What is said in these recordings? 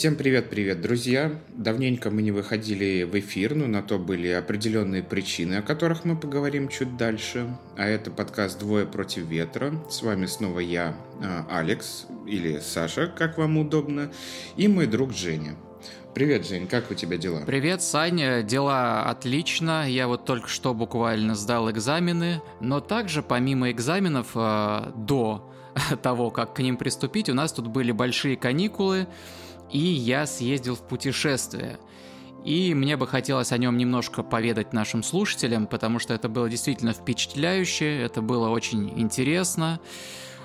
Всем привет-привет, друзья! Давненько мы не выходили в эфир, но на то были определенные причины, о которых мы поговорим чуть дальше. А это подкаст «Двое против ветра». С вами снова я, а, Алекс, или Саша, как вам удобно, и мой друг Женя. Привет, Жень, как у тебя дела? Привет, Саня, дела отлично. Я вот только что буквально сдал экзамены, но также помимо экзаменов э, до того, как к ним приступить, у нас тут были большие каникулы, и я съездил в путешествие. И мне бы хотелось о нем немножко поведать нашим слушателям, потому что это было действительно впечатляюще, это было очень интересно.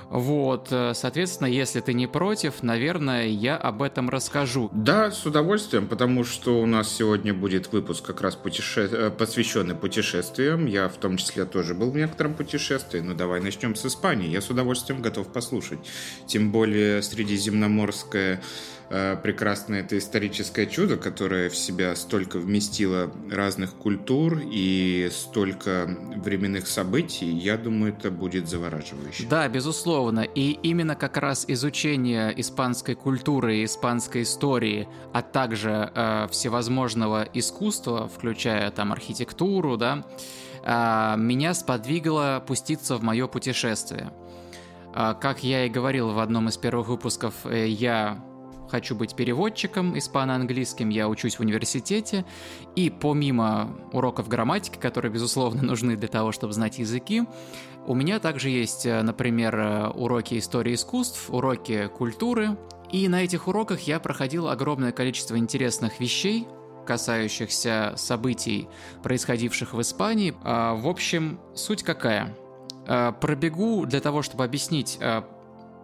Вот, э, соответственно, если ты не против, наверное, я об этом расскажу. Да, с удовольствием, потому что у нас сегодня будет выпуск как раз путеше... Э, посвященный путешествиям. Я в том числе тоже был в некотором путешествии. Но давай начнем с Испании. Я с удовольствием готов послушать. Тем более средиземноморская прекрасное это историческое чудо, которое в себя столько вместило разных культур и столько временных событий, я думаю, это будет завораживающе. Да, безусловно. И именно как раз изучение испанской культуры испанской истории, а также э, всевозможного искусства, включая там архитектуру, да, э, меня сподвигло пуститься в мое путешествие. Э, как я и говорил в одном из первых выпусков, э, я хочу быть переводчиком испано-английским, я учусь в университете, и помимо уроков грамматики, которые, безусловно, нужны для того, чтобы знать языки, у меня также есть, э, например, э, уроки истории искусств, уроки культуры, и на этих уроках я проходил огромное количество интересных вещей, касающихся событий, происходивших в Испании. А, в общем, суть какая? Э, пробегу для того, чтобы объяснить,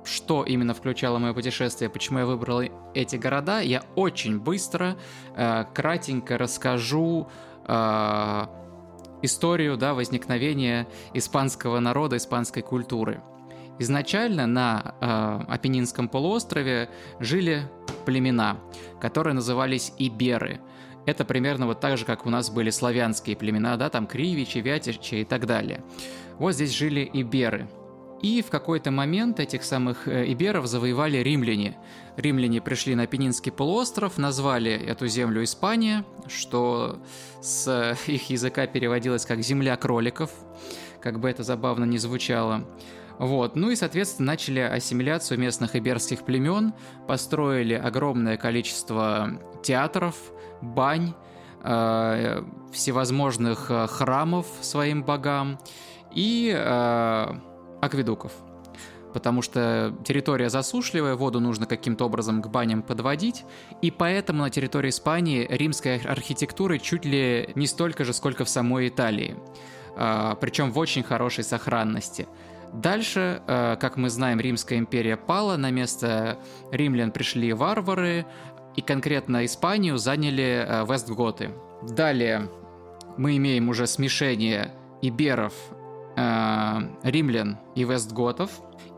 что именно включало мое путешествие, почему я выбрал эти города, я очень быстро, э, кратенько расскажу э, историю да, возникновения испанского народа, испанской культуры. Изначально на э, Апеннинском полуострове жили племена, которые назывались Иберы. Это примерно вот так же, как у нас были славянские племена, да, там Кривичи, Вятичи и так далее. Вот здесь жили Иберы – и в какой-то момент этих самых э, иберов завоевали римляне. Римляне пришли на Пенинский полуостров, назвали эту землю Испания, что с их языка переводилось как «земля кроликов», как бы это забавно не звучало. Вот. Ну и, соответственно, начали ассимиляцию местных иберских племен, построили огромное количество театров, бань, э, всевозможных э, храмов своим богам и э, акведуков. Потому что территория засушливая, воду нужно каким-то образом к баням подводить, и поэтому на территории Испании римской архитектуры чуть ли не столько же, сколько в самой Италии. А, причем в очень хорошей сохранности. Дальше, а, как мы знаем, Римская империя пала, на место римлян пришли варвары, и конкретно Испанию заняли а, вестготы. Далее мы имеем уже смешение иберов э, римлян и вестготов.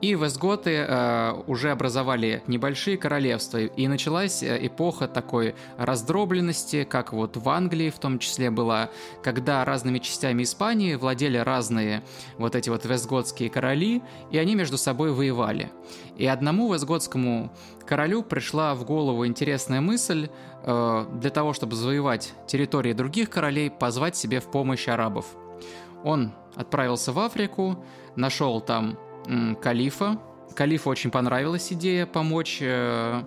И вестготы э, уже образовали небольшие королевства, и началась э, эпоха такой раздробленности, как вот в Англии в том числе была, когда разными частями Испании владели разные вот эти вот вестготские короли, и они между собой воевали. И одному вестготскому королю пришла в голову интересная мысль э, для того, чтобы завоевать территории других королей, позвать себе в помощь арабов. Он отправился в Африку, нашел там м, калифа. Калифу очень понравилась идея помочь э,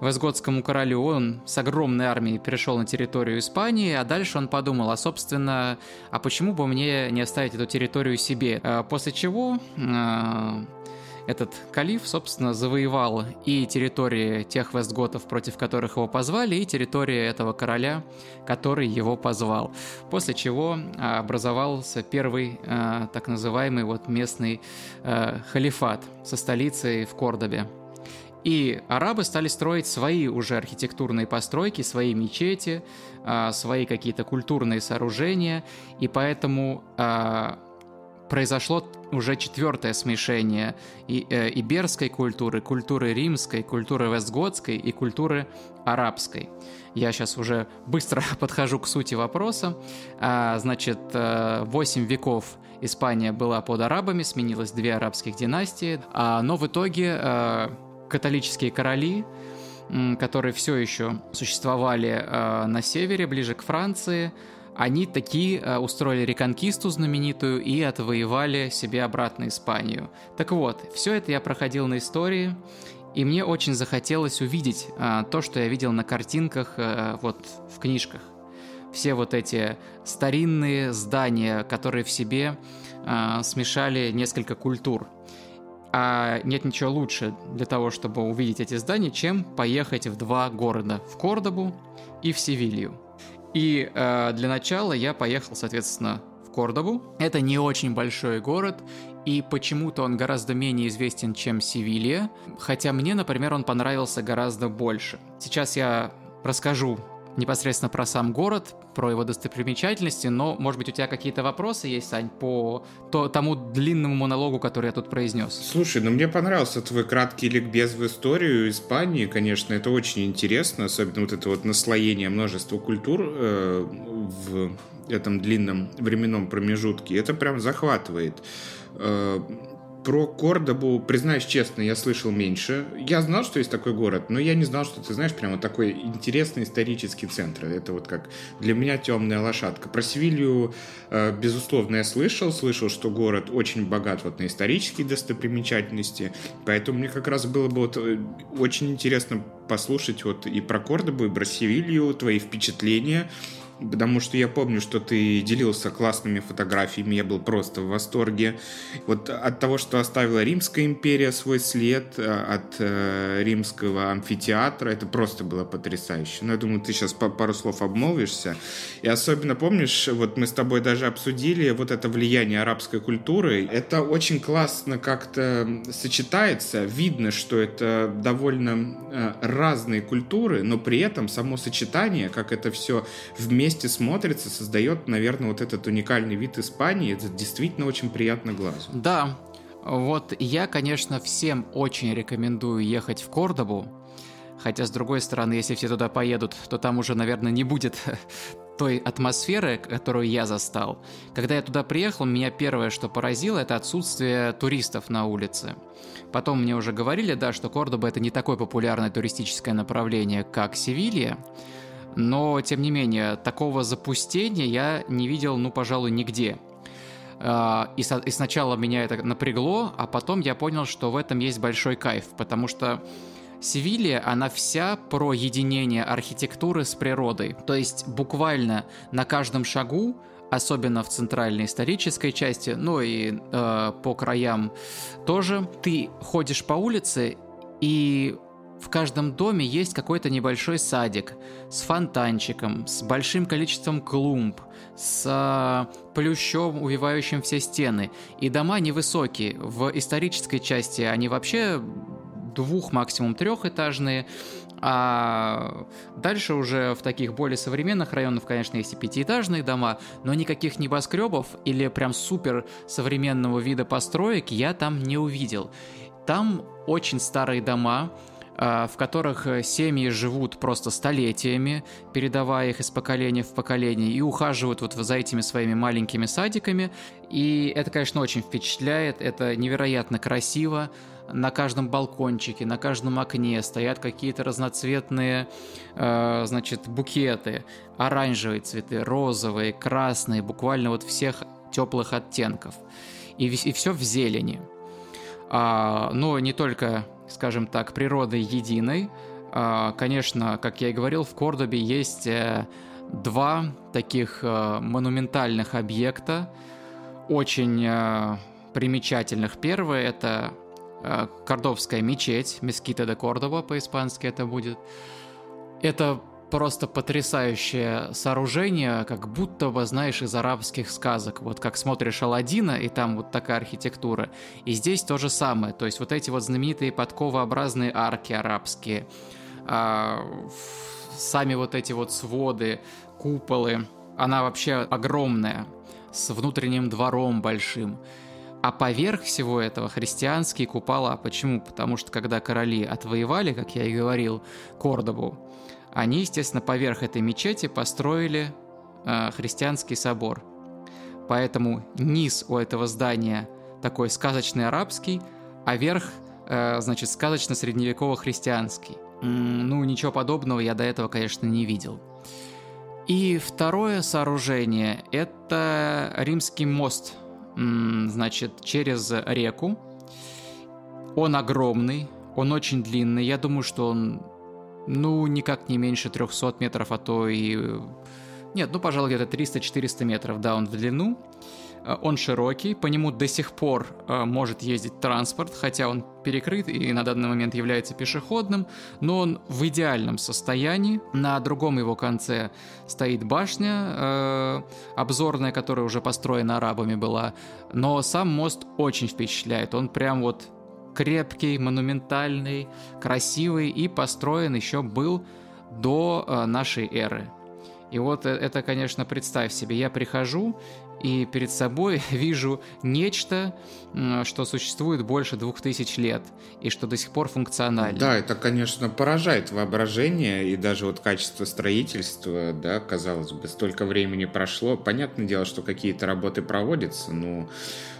Вестготскому королю. Он с огромной армией перешел на территорию Испании, а дальше он подумал, а собственно, а почему бы мне не оставить эту территорию себе? Э, после чего э, этот калиф, собственно, завоевал и территории тех вестготов, против которых его позвали, и территории этого короля, который его позвал. После чего а, образовался первый а, так называемый вот местный а, халифат со столицей в Кордобе. И арабы стали строить свои уже архитектурные постройки, свои мечети, свои какие-то культурные сооружения, и поэтому произошло уже четвертое смешение и, э, иберской культуры, культуры римской, культуры вестготской и культуры арабской. Я сейчас уже быстро подхожу к сути вопроса. А, значит, 8 э, веков Испания была под арабами, сменилось две арабских династии, а, но в итоге а, католические короли которые все еще существовали э, на севере, ближе к Франции, они такие э, устроили реконкисту знаменитую и отвоевали себе обратно Испанию. Так вот, все это я проходил на истории, и мне очень захотелось увидеть э, то, что я видел на картинках э, вот в книжках. Все вот эти старинные здания, которые в себе э, смешали несколько культур. А нет ничего лучше для того, чтобы увидеть эти здания, чем поехать в два города, в Кордобу и в Севилью. И э, для начала я поехал, соответственно, в Кордобу. Это не очень большой город, и почему-то он гораздо менее известен, чем Севилья, хотя мне, например, он понравился гораздо больше. Сейчас я расскажу непосредственно про сам город, про его достопримечательности, но, может быть, у тебя какие-то вопросы есть, Сань, по то, тому длинному монологу, который я тут произнес? Слушай, ну мне понравился твой краткий ликбез в историю Испании, конечно, это очень интересно, особенно вот это вот наслоение множества культур э, в этом длинном временном промежутке, это прям захватывает. Э, про Кордобу, признаюсь честно, я слышал меньше. Я знал, что есть такой город, но я не знал, что ты знаешь, прямо такой интересный исторический центр. Это вот как для меня темная лошадка. Про Севилью, э, безусловно, я слышал. Слышал, что город очень богат вот на исторические достопримечательности. Поэтому мне как раз было бы вот э, очень интересно послушать вот и про Кордобу, и про Севилью, твои впечатления потому что я помню, что ты делился классными фотографиями, я был просто в восторге. Вот от того, что оставила Римская империя свой след, э, от э, римского амфитеатра, это просто было потрясающе. Но я думаю, ты сейчас пару слов обмолвишься. И особенно помнишь, вот мы с тобой даже обсудили вот это влияние арабской культуры. Это очень классно как-то сочетается. Видно, что это довольно э, разные культуры, но при этом само сочетание, как это все вместе вместе смотрится, создает, наверное, вот этот уникальный вид Испании. Это действительно очень приятно глазу. Да, вот я, конечно, всем очень рекомендую ехать в Кордобу. Хотя, с другой стороны, если все туда поедут, то там уже, наверное, не будет той атмосферы, которую я застал. Когда я туда приехал, меня первое, что поразило, это отсутствие туристов на улице. Потом мне уже говорили, да, что Кордоба это не такое популярное туристическое направление, как Севилья, но, тем не менее, такого запустения я не видел, ну, пожалуй, нигде. А, и, и сначала меня это напрягло, а потом я понял, что в этом есть большой кайф, потому что Севилья, она вся про единение архитектуры с природой. То есть буквально на каждом шагу особенно в центральной исторической части, ну и э, по краям тоже, ты ходишь по улице и в каждом доме есть какой-то небольшой садик с фонтанчиком, с большим количеством клумб, с э, плющом, увивающим все стены. И дома невысокие. В исторической части они вообще двух, максимум трехэтажные, а дальше уже в таких более современных районах, конечно, есть и пятиэтажные дома, но никаких небоскребов или прям супер современного вида построек я там не увидел. Там очень старые дома, а, в которых э, семьи живут просто столетиями, передавая их из поколения в поколение, и ухаживают вот за этими своими маленькими садиками. И это, конечно, очень впечатляет, это невероятно красиво. На каждом балкончике, на каждом окне стоят какие-то разноцветные, э, значит, букеты, оранжевые цветы, розовые, красные, буквально вот всех теплых оттенков. И, и все в зелени. А, но не только скажем так, природой единой. А, конечно, как я и говорил, в Кордобе есть э, два таких э, монументальных объекта, очень э, примечательных. Первый — это Кордовская мечеть, Мескита де Кордоба по-испански это будет. Это просто потрясающее сооружение, как будто бы, знаешь, из арабских сказок. Вот как смотришь Алладина, и там вот такая архитектура. И здесь то же самое. То есть вот эти вот знаменитые подковообразные арки арабские, а, сами вот эти вот своды, куполы. Она вообще огромная, с внутренним двором большим. А поверх всего этого христианские купола. Почему? Потому что когда короли отвоевали, как я и говорил, Кордобу, они, естественно, поверх этой мечети построили э, христианский собор. Поэтому низ у этого здания такой сказочный арабский, а верх, э, значит, сказочно-средневеково-христианский. Ну, ничего подобного я до этого, конечно, не видел. И второе сооружение – это римский мост, значит, через реку. Он огромный, он очень длинный. Я думаю, что он, ну, никак не меньше 300 метров, а то и... Нет, ну, пожалуй, где-то 300-400 метров, да, он в длину. Э, он широкий, по нему до сих пор э, может ездить транспорт, хотя он перекрыт и на данный момент является пешеходным, но он в идеальном состоянии. На другом его конце стоит башня э, обзорная, которая уже построена арабами была, но сам мост очень впечатляет. Он прям вот крепкий, монументальный, красивый и построен еще был до э, нашей эры. И вот э, это, конечно, представь себе, я прихожу и перед собой вижу нечто, что существует больше двух тысяч лет и что до сих пор функционально. Да, это, конечно, поражает воображение и даже вот качество строительства, да, казалось бы, столько времени прошло. Понятное дело, что какие-то работы проводятся, но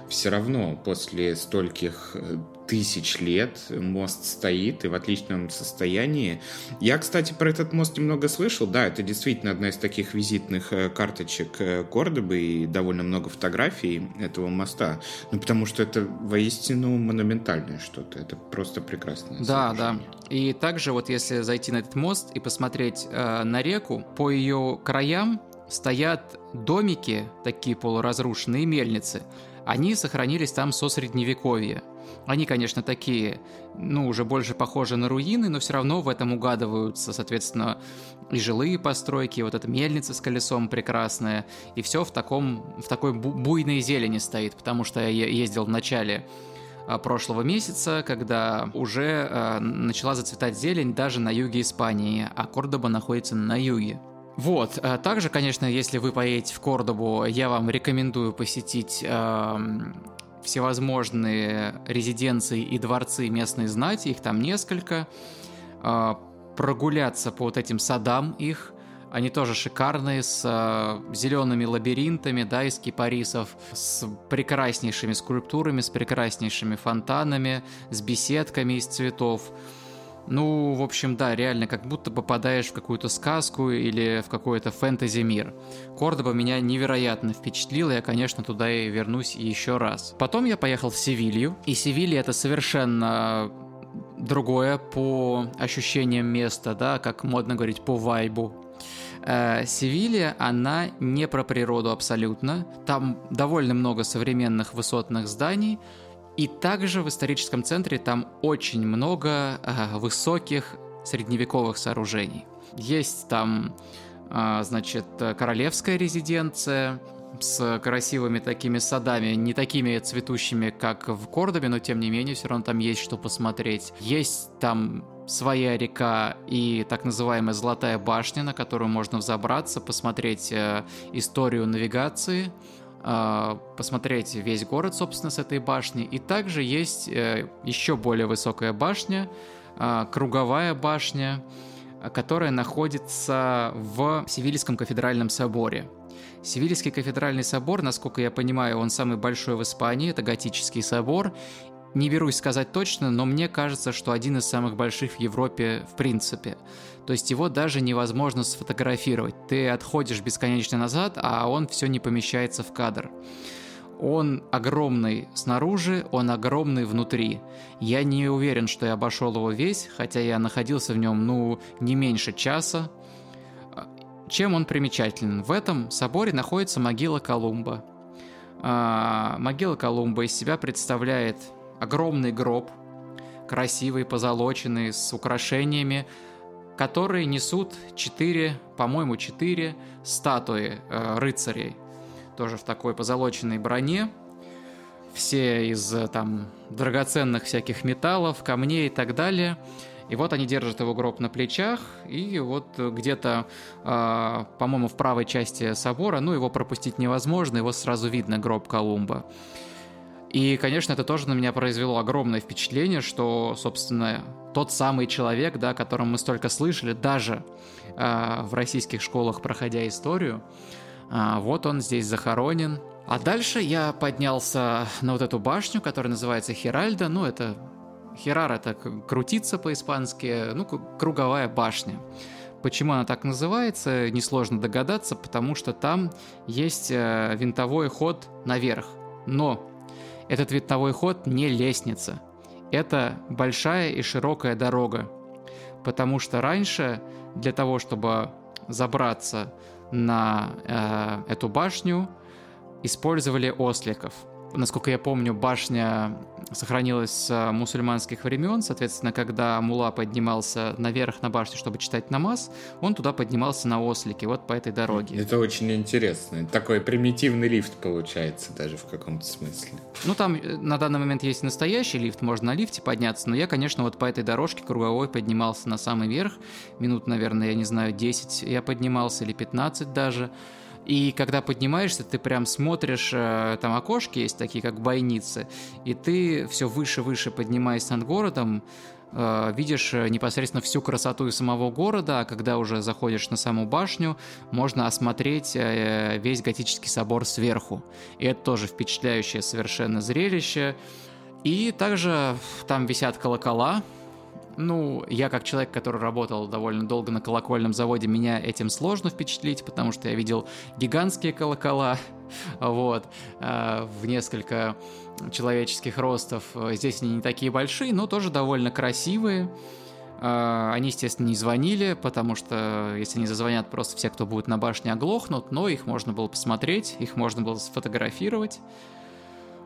все равно после стольких э, тысяч лет мост стоит и в отличном состоянии. Я, кстати, про этот мост немного слышал. Да, это действительно одна из таких визитных э, карточек э, Кордобы и довольно много фотографий этого моста. Ну, потому что это воистину монументальное что-то. Это просто прекрасно. Да, да. И также вот если зайти на этот мост и посмотреть э, на реку, по ее краям стоят домики, такие полуразрушенные мельницы. Они сохранились там со средневековья. Они, конечно, такие, ну, уже больше похожи на руины, но все равно в этом угадываются, соответственно, и жилые постройки, и вот эта мельница с колесом прекрасная, и все в, таком, в такой буйной зелени стоит, потому что я ездил в начале а, прошлого месяца, когда уже э, начала зацветать зелень даже на юге Испании, а Кордоба находится на юге. Вот. А также, конечно, если вы поедете в Кордобу, я вам рекомендую посетить э, всевозможные резиденции и дворцы местной знати, их там несколько, э, прогуляться по вот этим садам их, они тоже шикарные, с э, зелеными лабиринтами, да, из кипарисов, с прекраснейшими скульптурами, с прекраснейшими фонтанами, с беседками из цветов. Ну, в общем, да, реально, как будто попадаешь в какую-то сказку или в какой-то фэнтези-мир. Кордоба меня невероятно впечатлила, я, конечно, туда и вернусь еще раз. Потом я поехал в Севилью, и Севилья это совершенно другое по ощущениям места, да, как модно говорить, по вайбу. Э, Севилья, она не про природу абсолютно. Там довольно много современных высотных зданий, и также в историческом центре там очень много э, высоких средневековых сооружений. Есть там, э, значит, королевская резиденция с красивыми такими садами, не такими цветущими, как в Кордобе, но тем не менее все равно там есть что посмотреть. Есть там своя река и так называемая Золотая башня, на которую можно взобраться, посмотреть э, историю навигации. А, посмотреть весь город, собственно, с этой башни. И также есть э, еще более высокая башня, а, круговая башня, которая находится в Севильском кафедральном соборе. Севильский кафедральный собор, насколько я понимаю, он самый большой в Испании, это готический собор, не берусь сказать точно, но мне кажется, что один из самых больших в Европе в принципе. То есть его даже невозможно сфотографировать. Ты отходишь бесконечно назад, а он все не помещается в кадр. Он огромный снаружи, он огромный внутри. Я не уверен, что я обошел его весь, хотя я находился в нем, ну, не меньше часа. Чем он примечателен? В этом соборе находится могила Колумба. А, могила Колумба из себя представляет огромный гроб, красивый, позолоченный, с украшениями, которые несут четыре, по-моему, четыре статуи э, рыцарей, тоже в такой позолоченной броне, все из э, там драгоценных всяких металлов, камней и так далее. И вот они держат его гроб на плечах, и вот где-то, э, по-моему, в правой части собора, ну, его пропустить невозможно, его сразу видно, гроб Колумба. И, конечно, это тоже на меня произвело огромное впечатление, что, собственно, тот самый человек, да, о котором мы столько слышали, даже э, в российских школах, проходя историю, э, вот он здесь захоронен. А дальше я поднялся на вот эту башню, которая называется Хиральда, ну, это Херар это крутиться по-испански, ну, круговая башня. Почему она так называется, несложно догадаться, потому что там есть э, винтовой ход наверх. Но этот винтовой ход не лестница. Это большая и широкая дорога. Потому что раньше для того, чтобы забраться на э, эту башню, использовали осликов – насколько я помню, башня сохранилась с мусульманских времен, соответственно, когда Мула поднимался наверх на башню, чтобы читать намаз, он туда поднимался на ослике, вот по этой дороге. Это очень интересно. Такой примитивный лифт получается даже в каком-то смысле. Ну, там э, на данный момент есть настоящий лифт, можно на лифте подняться, но я, конечно, вот по этой дорожке круговой поднимался на самый верх, минут, наверное, я не знаю, 10 я поднимался или 15 даже, и когда поднимаешься, ты прям смотришь, э, там окошки есть такие, как бойницы, и ты все выше-выше поднимаясь над городом, э, видишь э, непосредственно всю красоту самого города, а когда уже заходишь на саму башню, можно осмотреть весь готический собор сверху. И это тоже впечатляющее совершенно зрелище. И также там висят колокола, ну, я как человек, который работал довольно долго на колокольном заводе, меня этим сложно впечатлить, потому что я видел гигантские колокола, вот, э, в несколько человеческих ростов. Здесь они не такие большие, но тоже довольно красивые. Э, они, естественно, не звонили, потому что если они зазвонят, просто все, кто будет на башне, оглохнут, но их можно было посмотреть, их можно было сфотографировать.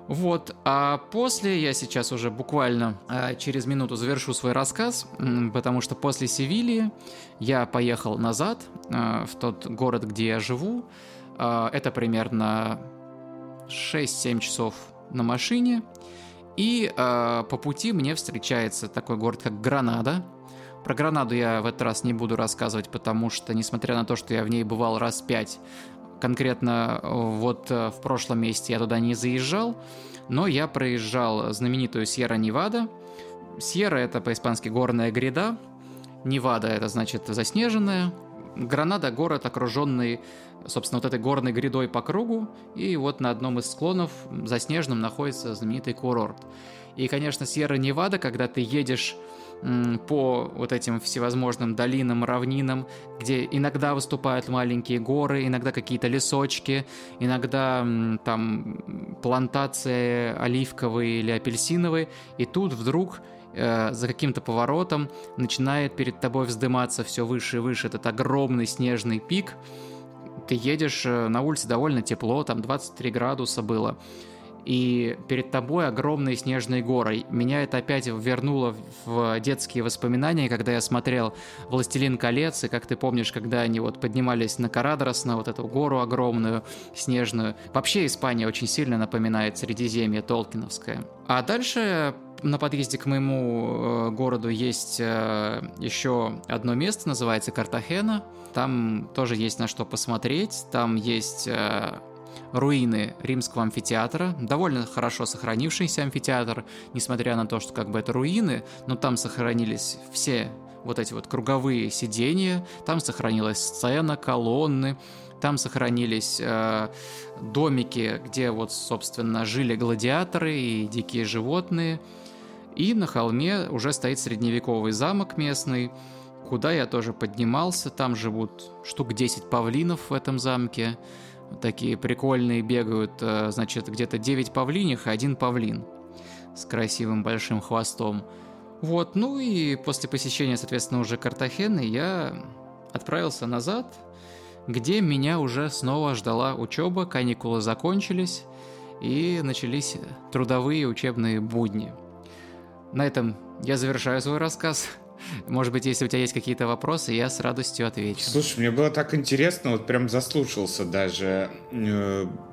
Вот, а после я сейчас уже буквально э, через минуту завершу свой рассказ, потому что после Севильи я поехал назад э, в тот город, где я живу. Э, это примерно 6-7 часов на машине. И э, по пути мне встречается такой город, как Гранада. Про Гранаду я в этот раз не буду рассказывать, потому что, несмотря на то, что я в ней бывал раз пять, конкретно э, вот э, в прошлом месяце я туда не заезжал, но я проезжал знаменитую Сьерра-Невада. Сьерра — это по-испански горная гряда, Невада — это значит заснеженная, Гранада — город, окруженный, собственно, вот этой горной грядой по кругу, и вот на одном из склонов заснеженным находится знаменитый курорт. И, конечно, Сьерра-Невада, когда ты едешь по вот этим всевозможным долинам, равнинам, где иногда выступают маленькие горы, иногда какие-то лесочки, иногда там плантации оливковые или апельсиновые, и тут вдруг э, за каким-то поворотом начинает перед тобой вздыматься все выше и выше этот огромный снежный пик. Ты едешь э, на улице довольно тепло, там 23 градуса было и перед тобой огромные снежные горы. Меня это опять вернуло в детские воспоминания, когда я смотрел «Властелин колец», и как ты помнишь, когда они вот поднимались на Карадрос, на вот эту гору огромную, снежную. Вообще Испания очень сильно напоминает Средиземье Толкиновское. А дальше на подъезде к моему э, городу есть э, еще одно место, называется Картахена. Там тоже есть на что посмотреть. Там есть э, руины римского амфитеатра, довольно хорошо сохранившийся амфитеатр, несмотря на то, что как бы это руины, но там сохранились все вот эти вот круговые сиденья, там сохранилась сцена, колонны, там сохранились э, домики, где вот, собственно, жили гладиаторы и дикие животные. И на холме уже стоит средневековый замок местный, куда я тоже поднимался. Там живут штук 10 павлинов в этом замке такие прикольные бегают, э, значит, где-то 9 павлиних и один павлин с красивым большим хвостом. Вот, ну и после посещения, соответственно, уже Картахены я отправился назад, где меня уже снова ждала учеба, каникулы закончились, и начались трудовые учебные будни. На этом я завершаю свой рассказ. Может быть, если у тебя есть какие-то вопросы, я с радостью отвечу. Слушай, мне было так интересно, вот прям заслушался даже.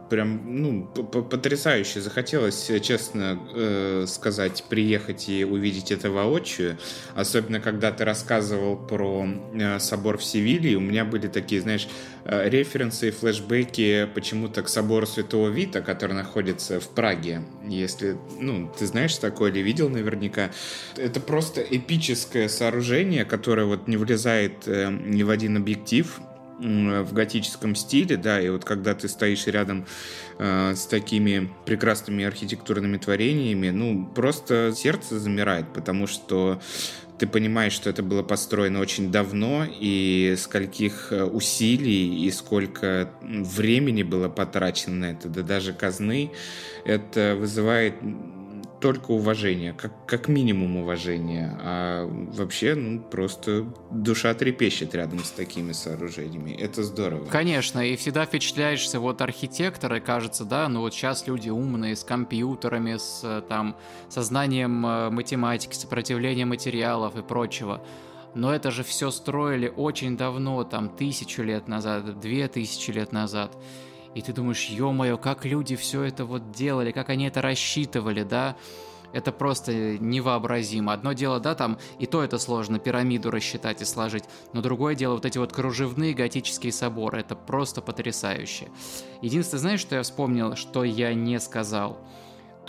Прям, ну, потрясающе. Захотелось, э, честно э, сказать, приехать и увидеть это воочию. Особенно, когда ты рассказывал про э, собор в Севилье. У меня были такие, знаешь, э, референсы и флешбеки почему-то к собору Святого Вита, который находится в Праге. Если, ну, ты знаешь такое или видел наверняка. Это просто эпическое сооружение, которое вот не влезает э, ни в один объектив в готическом стиле, да, и вот когда ты стоишь рядом э, с такими прекрасными архитектурными творениями, ну, просто сердце замирает, потому что ты понимаешь, что это было построено очень давно, и скольких э, усилий и сколько времени было потрачено на это, да даже казны, это вызывает только уважение, как, как минимум уважение, а вообще, ну, просто душа трепещет рядом с такими сооружениями. Это здорово. Конечно, и всегда впечатляешься, вот архитекторы, кажется, да, ну вот сейчас люди умные, с компьютерами, с там сознанием э, математики, сопротивлением материалов и прочего. Но это же все строили очень давно, там, тысячу лет назад, две тысячи лет назад. И ты думаешь, ё-моё, как люди все это вот делали, как они это рассчитывали, да? Это просто невообразимо. Одно дело, да, там и то это сложно, пирамиду рассчитать и сложить, но другое дело, вот эти вот кружевные готические соборы, это просто потрясающе. Единственное, знаешь, что я вспомнил, что я не сказал?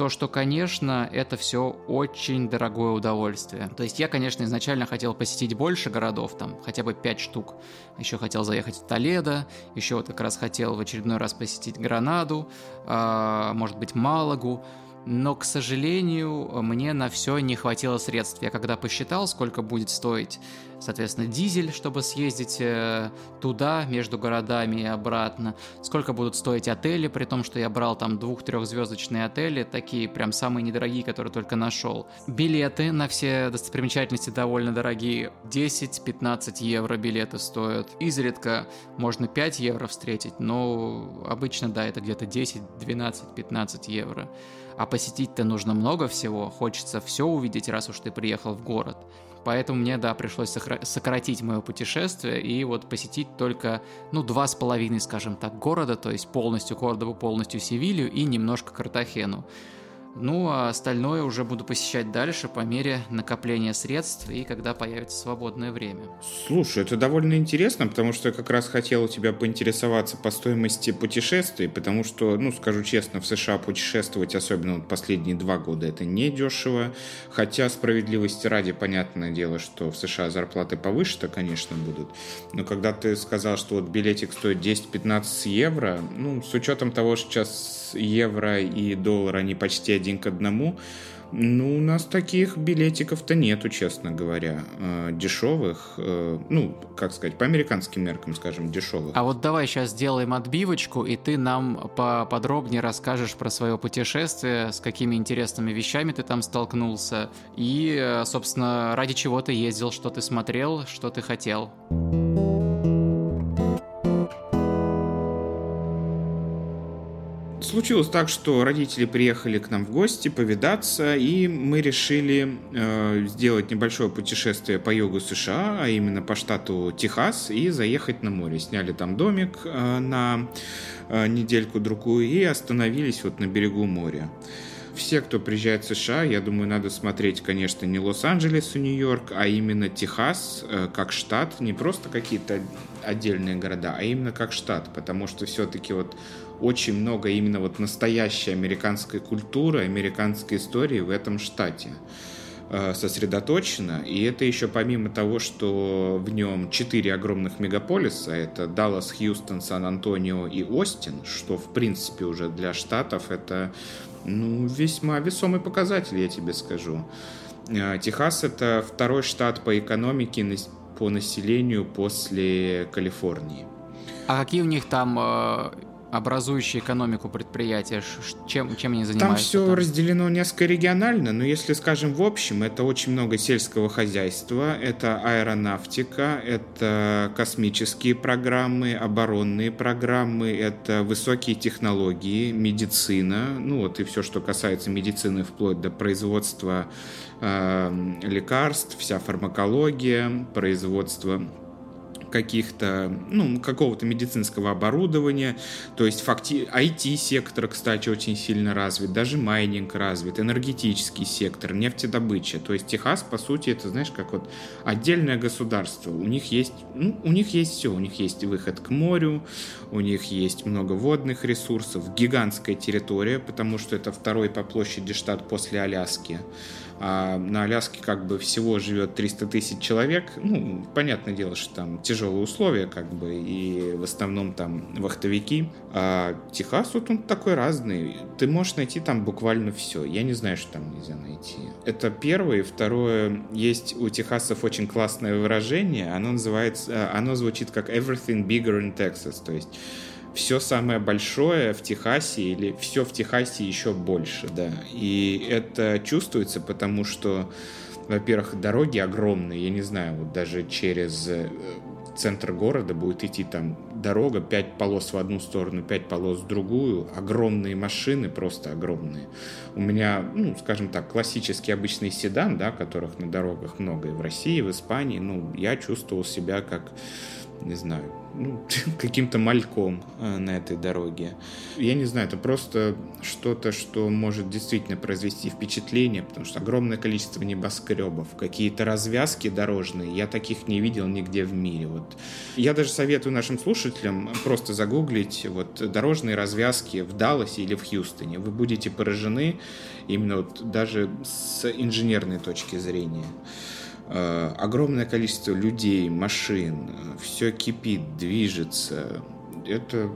То, что, конечно, это все очень дорогое удовольствие. То есть я, конечно, изначально хотел посетить больше городов, там хотя бы 5 штук. Еще хотел заехать в Толедо, еще вот как раз хотел в очередной раз посетить Гранаду, э, может быть, Малагу но, к сожалению, мне на все не хватило средств. Я когда посчитал, сколько будет стоить, соответственно, дизель, чтобы съездить э, туда, между городами и обратно, сколько будут стоить отели, при том, что я брал там двух-трехзвездочные отели, такие прям самые недорогие, которые только нашел. Билеты на все достопримечательности довольно дорогие, 10-15 евро билеты стоят. Изредка можно 5 евро встретить, но обычно, да, это где-то 10, 12, 15 евро. А посетить-то нужно много всего, хочется все увидеть, раз уж ты приехал в город. Поэтому мне, да, пришлось сократить мое путешествие и вот посетить только, ну, два с половиной, скажем так, города, то есть полностью Кордову, полностью Севилью и немножко Картахену. Ну, а остальное уже буду посещать дальше по мере накопления средств и когда появится свободное время. Слушай, это довольно интересно, потому что я как раз хотел у тебя поинтересоваться по стоимости путешествий, потому что, ну, скажу честно, в США путешествовать, особенно вот последние два года, это не дешево. Хотя, справедливости ради, понятное дело, что в США зарплаты повыше-то, конечно, будут. Но когда ты сказал, что вот билетик стоит 10-15 евро, ну, с учетом того, что сейчас евро и доллар, они почти один к одному. Ну, у нас таких билетиков-то нету, честно говоря. Э, дешевых, э, ну, как сказать, по американским меркам, скажем, дешевых. А вот давай сейчас сделаем отбивочку, и ты нам поподробнее расскажешь про свое путешествие, с какими интересными вещами ты там столкнулся, и, э, собственно, ради чего ты ездил, что ты смотрел, что ты хотел. Случилось так, что родители приехали к нам в гости повидаться, и мы решили э, сделать небольшое путешествие по югу США, а именно по штату Техас, и заехать на море. Сняли там домик э, на э, недельку-другую и остановились вот на берегу моря. Все, кто приезжает в США, я думаю, надо смотреть, конечно, не Лос-Анджелес и Нью-Йорк, а именно Техас э, как штат, не просто какие-то отдельные города, а именно как штат, потому что все-таки вот очень много именно вот настоящей американской культуры, американской истории в этом штате э, сосредоточено. И это еще помимо того, что в нем четыре огромных мегаполиса, это Даллас, Хьюстон, Сан-Антонио и Остин, что в принципе уже для штатов это ну, весьма весомый показатель, я тебе скажу. Э, Техас это второй штат по экономике по населению после Калифорнии. А какие у них там э, образующие экономику предприятия? Чем, чем они занимаются? Там все там? разделено несколько регионально, но если, скажем, в общем, это очень много сельского хозяйства, это аэронавтика, это космические программы, оборонные программы, это высокие технологии, медицина, ну вот и все, что касается медицины, вплоть до производства э, лекарств, вся фармакология, производство каких-то, ну, какого-то медицинского оборудования, то есть факти... IT-сектор, кстати, очень сильно развит, даже майнинг развит, энергетический сектор, нефтедобыча, то есть Техас, по сути, это, знаешь, как вот отдельное государство, у них есть, ну, у них есть все, у них есть выход к морю, у них есть много водных ресурсов, гигантская территория, потому что это второй по площади штат после Аляски, а на Аляске как бы всего живет 300 тысяч человек. Ну, понятное дело, что там тяжелые условия, как бы, и в основном там вахтовики. А Техас вот он такой разный. Ты можешь найти там буквально все. Я не знаю, что там нельзя найти. Это первое. Второе, есть у техасцев очень классное выражение. Оно называется, оно звучит как everything bigger in Texas. То есть все самое большое в Техасе или все в Техасе еще больше, да. И это чувствуется, потому что, во-первых, дороги огромные, я не знаю, вот даже через э, центр города будет идти там дорога, пять полос в одну сторону, пять полос в другую, огромные машины, просто огромные. У меня, ну, скажем так, классический обычный седан, да, которых на дорогах много и в России, и в Испании, ну, я чувствовал себя как не знаю, ну, каким-то мальком э, на этой дороге. Я не знаю, это просто что-то, что может действительно произвести впечатление, потому что огромное количество небоскребов, какие-то развязки дорожные, я таких не видел нигде в мире. Вот. Я даже советую нашим слушателям просто загуглить вот дорожные развязки в Далласе или в Хьюстоне. Вы будете поражены именно вот даже с инженерной точки зрения. Э, огромное количество людей, машин, все кипит, движется. Это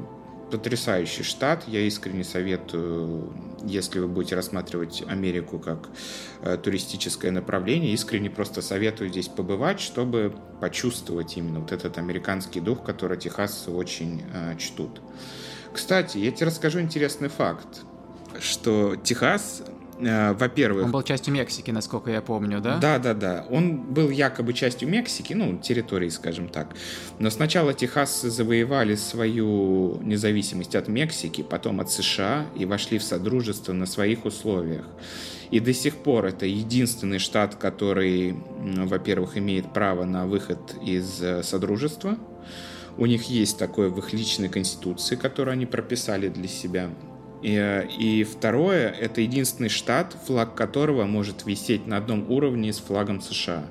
потрясающий штат. Я искренне советую, если вы будете рассматривать Америку как э, туристическое направление, искренне просто советую здесь побывать, чтобы почувствовать именно вот этот американский дух, который техасцы очень э, чтут. Кстати, я тебе расскажу интересный факт, что Техас Э, во-первых... Он был частью Мексики, насколько я помню, да? Да, да, да. Он был якобы частью Мексики, ну, территории, скажем так. Но сначала Техасцы завоевали свою независимость от Мексики, потом от США и вошли в Содружество на своих условиях. И до сих пор это единственный штат, который, во-первых, имеет право на выход из э, Содружества. У них есть такое в их личной конституции, которую они прописали для себя. И, и второе, это единственный штат, флаг которого может висеть на одном уровне с флагом США.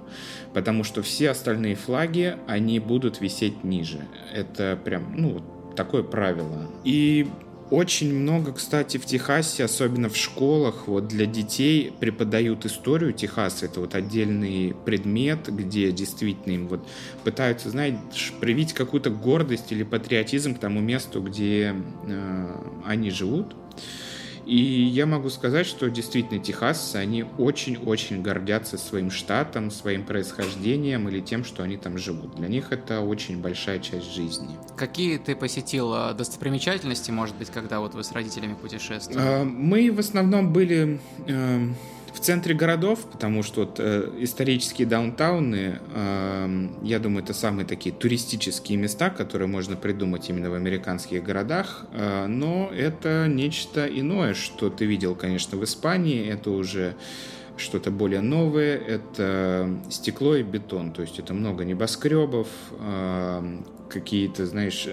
Потому что все остальные флаги, они будут висеть ниже. Это прям, ну, такое правило. И очень много, кстати, в Техасе, особенно в школах, вот для детей преподают историю Техаса. Это вот отдельный предмет, где действительно им вот пытаются, знаете, привить какую-то гордость или патриотизм к тому месту, где э, они живут. И я могу сказать, что действительно техасцы, они очень-очень гордятся своим штатом, своим происхождением или тем, что они там живут. Для них это очень большая часть жизни. Какие ты посетил а, достопримечательности, может быть, когда вот вы с родителями путешествовали? А, мы в основном были э, в центре городов, потому что вот, э, исторические даунтауны, э, я думаю, это самые такие туристические места, которые можно придумать именно в американских городах, э, но это нечто иное, что ты видел, конечно, в Испании, это уже что-то более новое, это стекло и бетон, то есть это много небоскребов, э, какие-то, знаешь...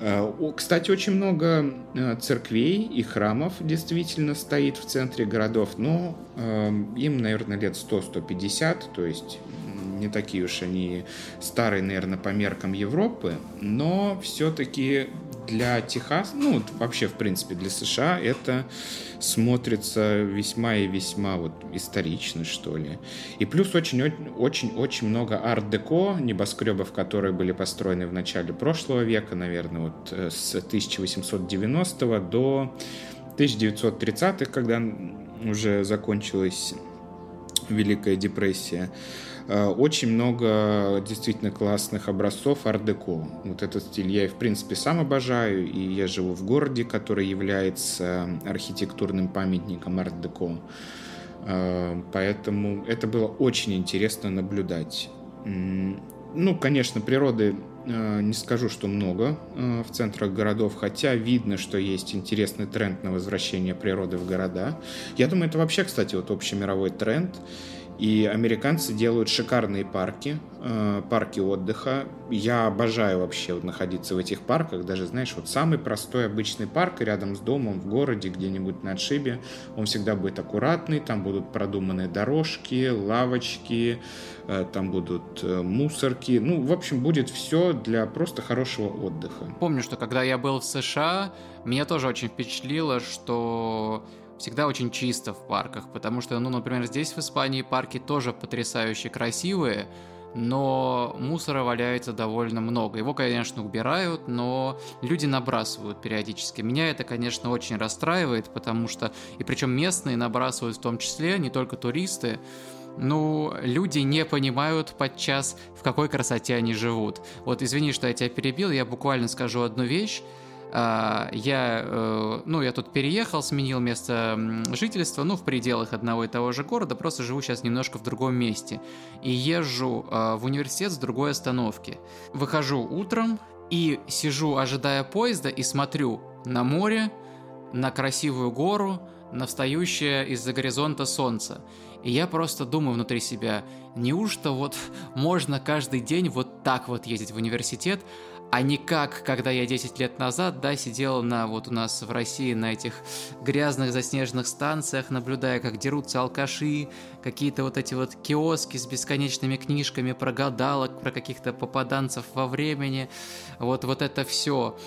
Э, кстати, очень много э, церквей и храмов действительно стоит в центре городов, но им, наверное, лет 100-150, то есть не такие уж они старые, наверное, по меркам Европы, но все-таки для Техаса, ну, вообще, в принципе, для США это смотрится весьма и весьма вот исторично, что ли. И плюс очень-очень-очень много арт-деко, небоскребов, которые были построены в начале прошлого века, наверное, вот э, с 1890 до 1930-х, когда уже закончилась Великая депрессия. Э, очень много действительно классных образцов ар-деко. Вот этот стиль я, в принципе, сам обожаю, и я живу в городе, который является архитектурным памятником ар-деко. Э, поэтому это было очень интересно наблюдать. Ну, конечно, природы э, не скажу, что много в центрах городов, хотя видно, что есть интересный тренд на возвращение природы в города. Я думаю, это вообще, кстати, вот общемировой тренд. И американцы делают шикарные парки, э, парки отдыха. Я обожаю вообще находиться в этих парках. Даже, знаешь, вот самый простой обычный парк рядом с домом в городе, где-нибудь на отшибе, он всегда будет аккуратный, там будут продуманные дорожки, лавочки, э, там будут э, мусорки. Ну, в общем, будет все для просто хорошего отдыха. Помню, что когда я был в США, меня тоже очень впечатлило, что всегда очень чисто в парках, потому что, ну, например, здесь в Испании парки тоже потрясающе красивые, но мусора валяется довольно много. Его, конечно, убирают, но люди набрасывают периодически. Меня это, конечно, очень расстраивает, потому что, и причем местные набрасывают в том числе, не только туристы, ну, люди не понимают подчас, в какой красоте они живут. Вот извини, что я тебя перебил, я буквально скажу одну вещь. А, я, э, ну, я тут переехал, сменил место жительства, ну, в пределах одного и того же города, просто живу сейчас немножко в другом месте. И езжу а, в университет с другой остановки. Выхожу утром и сижу, ожидая поезда, и смотрю на море, на красивую гору, на встающее из-за горизонта солнце. И я просто думаю внутри себя, неужто вот можно каждый день вот так вот ездить в университет, а не как, когда я 10 лет назад, да, сидел на, вот у нас в России на этих грязных заснеженных станциях, наблюдая, как дерутся алкаши, какие-то вот эти вот киоски с бесконечными книжками про гадалок, про каких-то попаданцев во времени, вот, вот это все.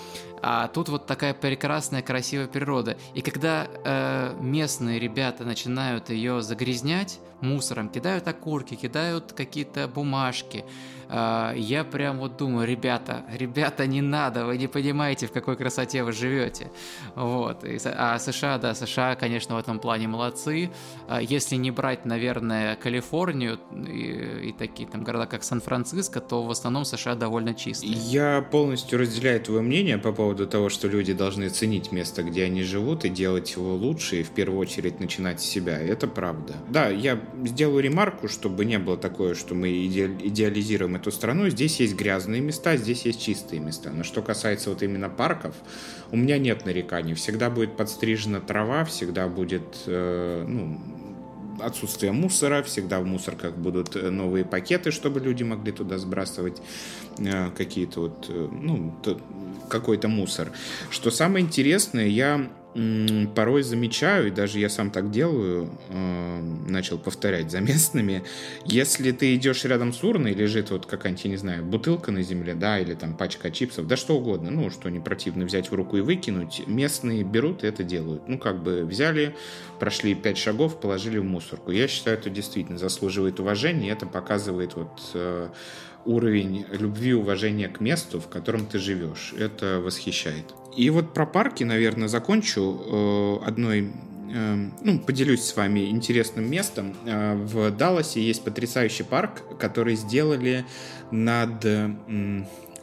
А тут вот такая прекрасная, красивая природа. И когда э, местные ребята начинают ее загрязнять мусором, кидают окурки, кидают какие-то бумажки, я прям вот думаю, ребята, ребята, не надо, вы не понимаете, в какой красоте вы живете. Вот. И, а США, да, США, конечно, в этом плане молодцы. А если не брать, наверное, Калифорнию и, и такие там города, как Сан-Франциско, то в основном США довольно чистые. Я полностью разделяю твое мнение по поводу того, что люди должны ценить место, где они живут, и делать его лучше, и в первую очередь начинать с себя. Это правда. Да, я сделаю ремарку, чтобы не было такое, что мы идеализируем эту страну. Здесь есть грязные места, здесь есть чистые места. Но что касается вот именно парков, у меня нет нареканий. Всегда будет подстрижена трава, всегда будет, э, ну, отсутствие мусора, всегда в мусорках будут э, новые пакеты, чтобы люди могли туда сбрасывать э, какие-то вот, э, ну, какой-то мусор. Что самое интересное, я порой замечаю, и даже я сам так делаю, э, начал повторять за местными, если ты идешь рядом с урной, лежит вот какая-нибудь, не знаю, бутылка на земле, да, или там пачка чипсов, да что угодно, ну, что не противно взять в руку и выкинуть, местные берут и это делают. Ну, как бы взяли, прошли пять шагов, положили в мусорку. Я считаю, это действительно заслуживает уважения, и это показывает вот э, уровень любви и уважения к месту, в котором ты живешь. Это восхищает. И вот про парки, наверное, закончу э, одной э, ну, поделюсь с вами интересным местом. Э, в Далласе есть потрясающий парк, который сделали над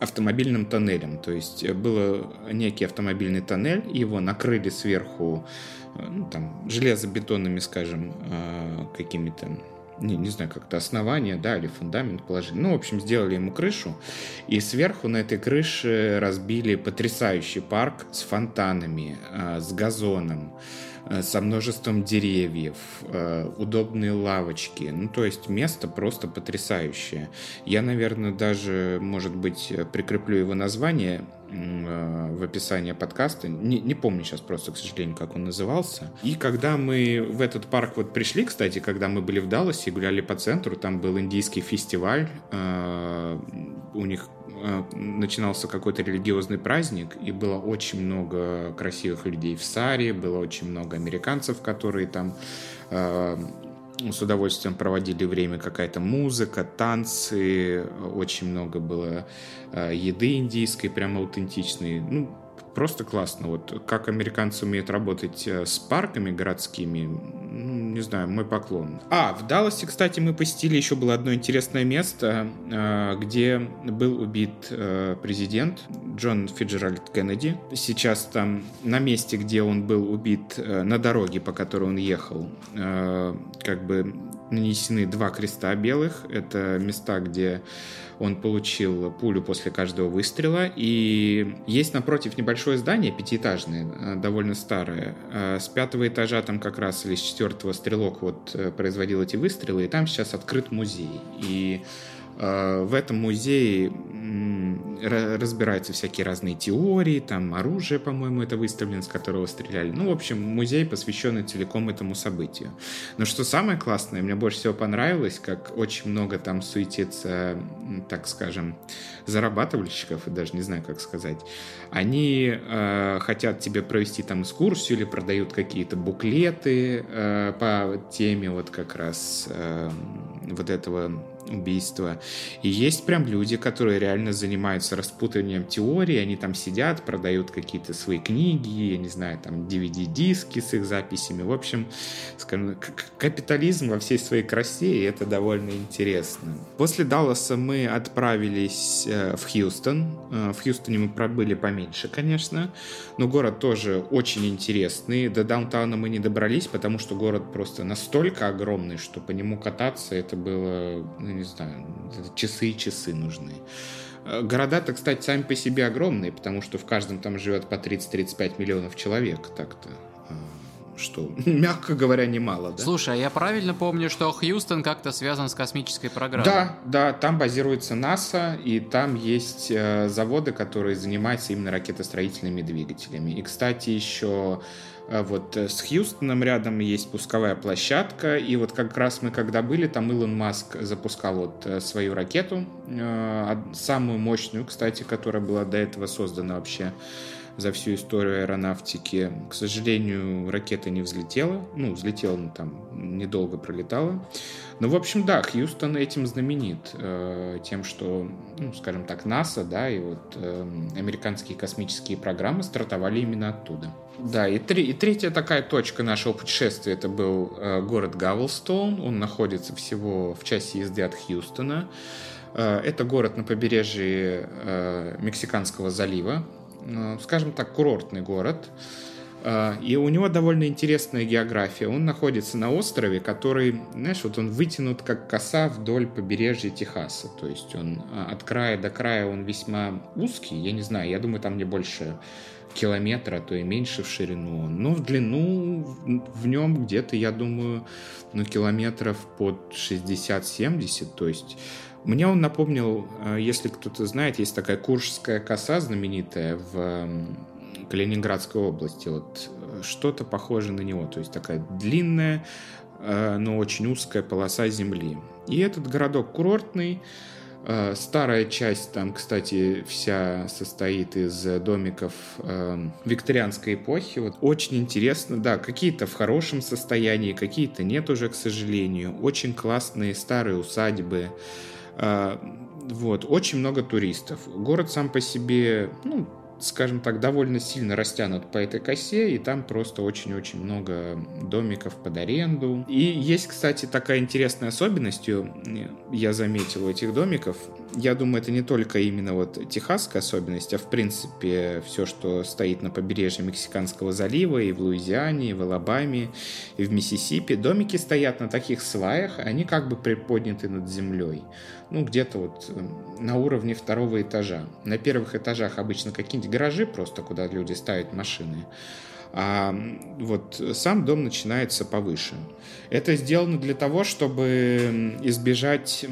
автомобильным тоннелем. То есть был некий автомобильный тоннель, его накрыли сверху ну, там, железобетонными, скажем, какими-то не, не знаю, как-то основание, да, или фундамент положили. Ну, в общем, сделали ему крышу, и сверху на этой крыше разбили потрясающий парк с фонтанами, э, с газоном, со множеством деревьев, э, удобные лавочки. Ну, то есть место просто потрясающее. Я, наверное, даже, может быть, прикреплю его название Э, в описании подкаста. Не, не помню сейчас просто, к сожалению, как он назывался. И когда мы в этот парк вот пришли, кстати, когда мы были в Далласе, гуляли по центру, там был индийский фестиваль, э, у них э, начинался какой-то религиозный праздник, и было очень много красивых людей в Саре, было очень много американцев, которые там с удовольствием проводили время, какая-то музыка, танцы, очень много было э, еды индийской, прямо аутентичной. Ну, просто классно. Вот как американцы умеют работать э, с парками городскими, не знаю, мой поклон. А, в Далласе, кстати, мы посетили еще было одно интересное место, э, где был убит э, президент Джон Фиджеральд Кеннеди. Сейчас там на месте, где он был убит, на дороге, по которой он ехал, как бы нанесены два креста белых. Это места, где он получил пулю после каждого выстрела. И есть напротив небольшое здание, пятиэтажное, э, довольно старое. Э, с пятого этажа там как раз или с четвертого стрелок вот э, производил эти выстрелы, и там сейчас открыт музей. И в этом музее разбираются всякие разные теории, там оружие, по-моему, это выставлено, с которого стреляли. Ну, в общем, музей, посвященный целиком этому событию. Но что самое классное, мне больше всего понравилось, как очень много там суетится, так скажем, зарабатывальщиков, даже не знаю, как сказать. Они э, хотят тебе провести там экскурсию или продают какие-то буклеты э, по теме вот как раз э, вот этого убийства. И есть прям люди, которые реально занимаются распутыванием теории, они там сидят, продают какие-то свои книги, я не знаю, там DVD-диски с их записями. В общем, скажем, капитализм во всей своей красе, и это довольно интересно. После Далласа мы отправились э, в Хьюстон. Э, в Хьюстоне мы пробыли поменьше, конечно, но город тоже очень интересный. До даунтауна мы не добрались, потому что город просто настолько огромный, что по нему кататься это было ну, не знаю, часы и часы нужны. Э, города-то, кстати, сами по себе огромные, потому что в каждом там живет по 30-35 миллионов человек так-то э, что, мягко говоря, немало, да? Слушай, а я правильно помню, что Хьюстон как-то связан с космической программой? Да, да, там базируется НАСА, и там есть э, заводы, которые занимаются именно ракетостроительными двигателями. И, кстати, еще вот э, с Хьюстоном рядом есть пусковая площадка, и вот как раз мы когда были, там Илон Маск запускал вот э, свою ракету, э, самую мощную, кстати, которая была до этого создана вообще за всю историю аэронавтики. К сожалению, ракета не взлетела. Ну, взлетела, но там недолго пролетала. Но, в общем, да, Хьюстон этим знаменит. Э, тем, что, ну, скажем так, НАСА, да, и вот э, американские космические программы стартовали именно оттуда. Да, и, три, и третья такая точка нашего путешествия это был э, город Гавелстоун. Он находится всего в часе езды от Хьюстона. Э, это город на побережье э, Мексиканского залива. Э, скажем так, курортный город. Э, и у него довольно интересная география. Он находится на острове, который, знаешь, вот он вытянут как коса вдоль побережья Техаса. То есть он э, от края до края он весьма узкий. Я не знаю, я думаю, там не больше километра, а то и меньше в ширину. Но в длину в нем где-то, я думаю, ну, километров под 60-70. То есть мне он напомнил, если кто-то знает, есть такая Куршская коса знаменитая в Калининградской области. Вот э, что-то похоже на него. То есть такая длинная, э, но очень узкая полоса земли. И этот городок курортный, Старая часть там, кстати, вся состоит из домиков э, викторианской эпохи. Вот очень интересно, да, какие-то в хорошем состоянии, какие-то нет уже, к сожалению. Очень классные старые усадьбы. А, вот, очень много туристов. Город сам по себе, ну, скажем так, довольно сильно растянут по этой косе, и там просто очень-очень много домиков под аренду. И есть, кстати, такая интересная особенность, я заметил у этих домиков. Я думаю, это не только именно вот техасская особенность, а в принципе все, что стоит на побережье Мексиканского залива, и в Луизиане, и в Алабаме, и в Миссисипи. Домики стоят на таких сваях, они как бы приподняты над землей ну, где-то вот э, на уровне второго этажа. На первых этажах обычно какие-нибудь гаражи просто, куда люди ставят машины. А вот сам дом начинается повыше. Это сделано для того, чтобы избежать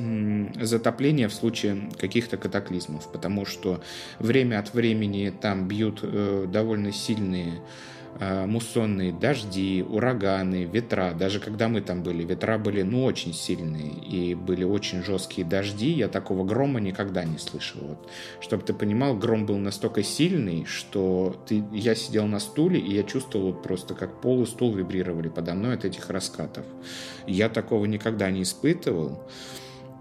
затопления в случае каких-то катаклизмов, потому что время от времени там бьют э, довольно сильные муссонные дожди, ураганы, ветра. Даже когда мы там были, ветра были ну очень сильные и были очень жесткие дожди. Я такого грома никогда не слышал. Вот. Чтобы ты понимал, гром был настолько сильный, что ты, я сидел на стуле и я чувствовал вот просто, как пол и стул вибрировали подо мной от этих раскатов. Я такого никогда не испытывал.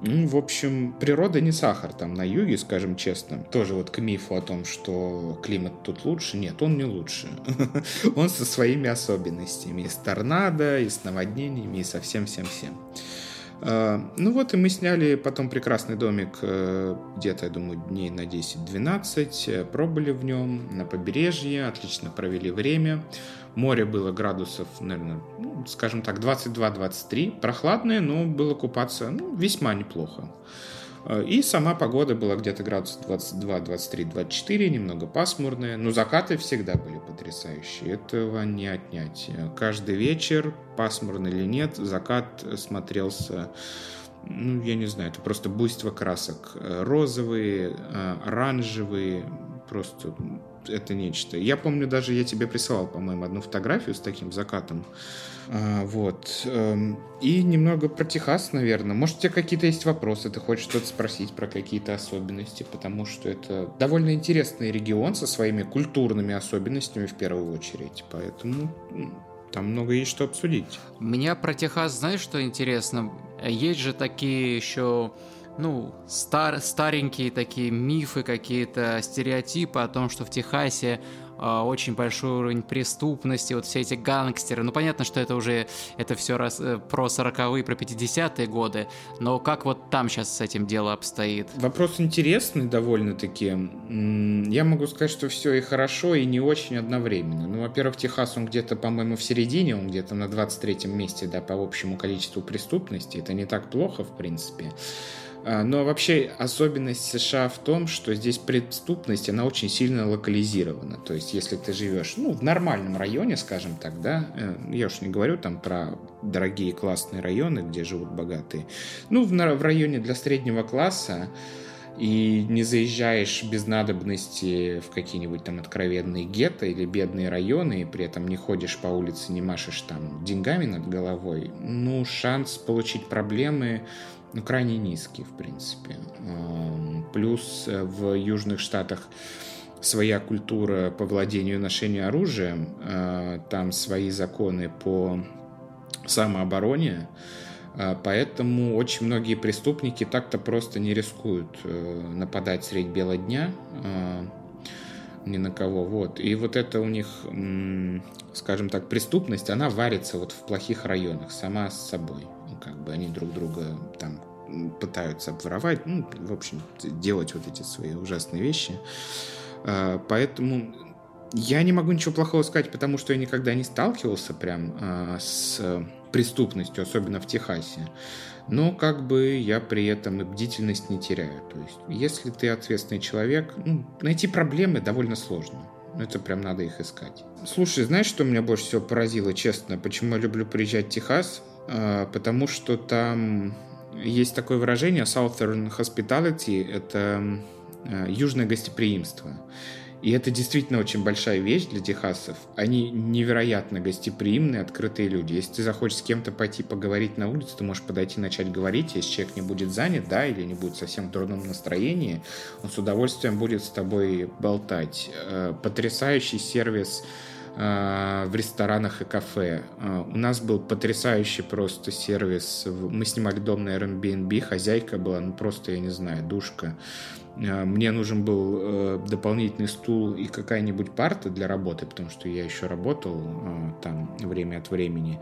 Ну, в общем, природа не сахар там на юге, скажем честно. Тоже вот к мифу о том, что климат тут лучше. Нет, он не лучше. Он со своими особенностями. И с торнадо, и с наводнениями, и со всем-всем-всем. А, ну вот, и мы сняли потом прекрасный домик э, где-то, я думаю, дней на 10-12. Э, пробыли в нем на побережье, отлично провели время. Море было градусов, наверное, ну, скажем так, 22-23. Прохладное, но было купаться ну, весьма неплохо. Э, и сама погода была где-то градусов 22, 23, 24, немного пасмурная. Но закаты всегда были потрясающие. Этого не отнять. Каждый вечер, пасмурно или нет, закат смотрелся ну, я не знаю, это просто буйство красок. Розовые, э, оранжевые, просто это нечто. Я помню, даже я тебе присылал, по-моему, одну фотографию с таким закатом. А, вот. Эм, и немного про Техас, наверное. Может, у тебя какие-то есть вопросы, ты хочешь что-то спросить про какие-то особенности, потому что это довольно интересный регион со своими культурными особенностями в первую очередь. Поэтому там много есть что обсудить. Меня про Техас, знаешь, что интересно? Есть же такие еще ну, стар, старенькие такие мифы, какие-то стереотипы о том, что в Техасе очень большой уровень преступности, вот все эти гангстеры. Ну, понятно, что это уже, это все раз, э, про 40-е, про 50-е годы, но как вот там сейчас с этим дело обстоит? Вопрос интересный довольно-таки. Я могу сказать, что все и хорошо, и не очень одновременно. Ну, во-первых, Техас, он где-то, по-моему, в середине, он где-то на 23-м месте, да, по общему количеству преступности. Это не так плохо, в принципе. А, но вообще особенность США в том, что здесь преступность, она очень сильно локализирована. То есть, если ты живешь, ну, в нормальном районе, скажем так, да, э, я уж не говорю там про дорогие классные районы, где живут богатые, ну, в, в районе для среднего класса, и не заезжаешь без надобности в какие-нибудь там откровенные гетто или бедные районы, и при этом не ходишь по улице, не машешь там деньгами над головой, ну, шанс получить проблемы ну, крайне низкий, в принципе. Плюс э, в Южных Штатах своя культура по владению и ношению оружия, э, там свои законы по самообороне, э, Поэтому очень многие преступники так-то просто не рискуют нападать средь бела дня ни на кого. Вот. И вот это у них, скажем так, преступность, она варится вот в плохих районах сама с собой как бы они друг друга там пытаются обворовать, ну, в общем, делать вот эти свои ужасные вещи. А, поэтому я не могу ничего плохого сказать, потому что я никогда не сталкивался прям а, с преступностью, особенно в Техасе. Но как бы я при этом и бдительность не теряю. То есть, если ты ответственный человек, ну, найти проблемы довольно сложно. Это прям надо их искать. Слушай, знаешь, что меня больше всего поразило, честно? Почему я люблю приезжать в Техас? А, потому что там есть такое выражение Southern Hospitality, это а, южное гостеприимство. И это действительно очень большая вещь для техасцев. Они невероятно гостеприимные, открытые люди. Если ты захочешь с кем-то пойти поговорить на улице, ты можешь подойти начать говорить. Если человек не будет занят, да, или не будет совсем в дурном настроении, он с удовольствием будет с тобой болтать. Э, потрясающий сервис в ресторанах и кафе. Э, у нас был потрясающий просто сервис. Мы снимали дом на Airbnb, хозяйка была, ну просто, я не знаю, душка. Э, мне нужен был дополнительный стул и какая-нибудь парта для работы, потому что я еще работал там время от времени.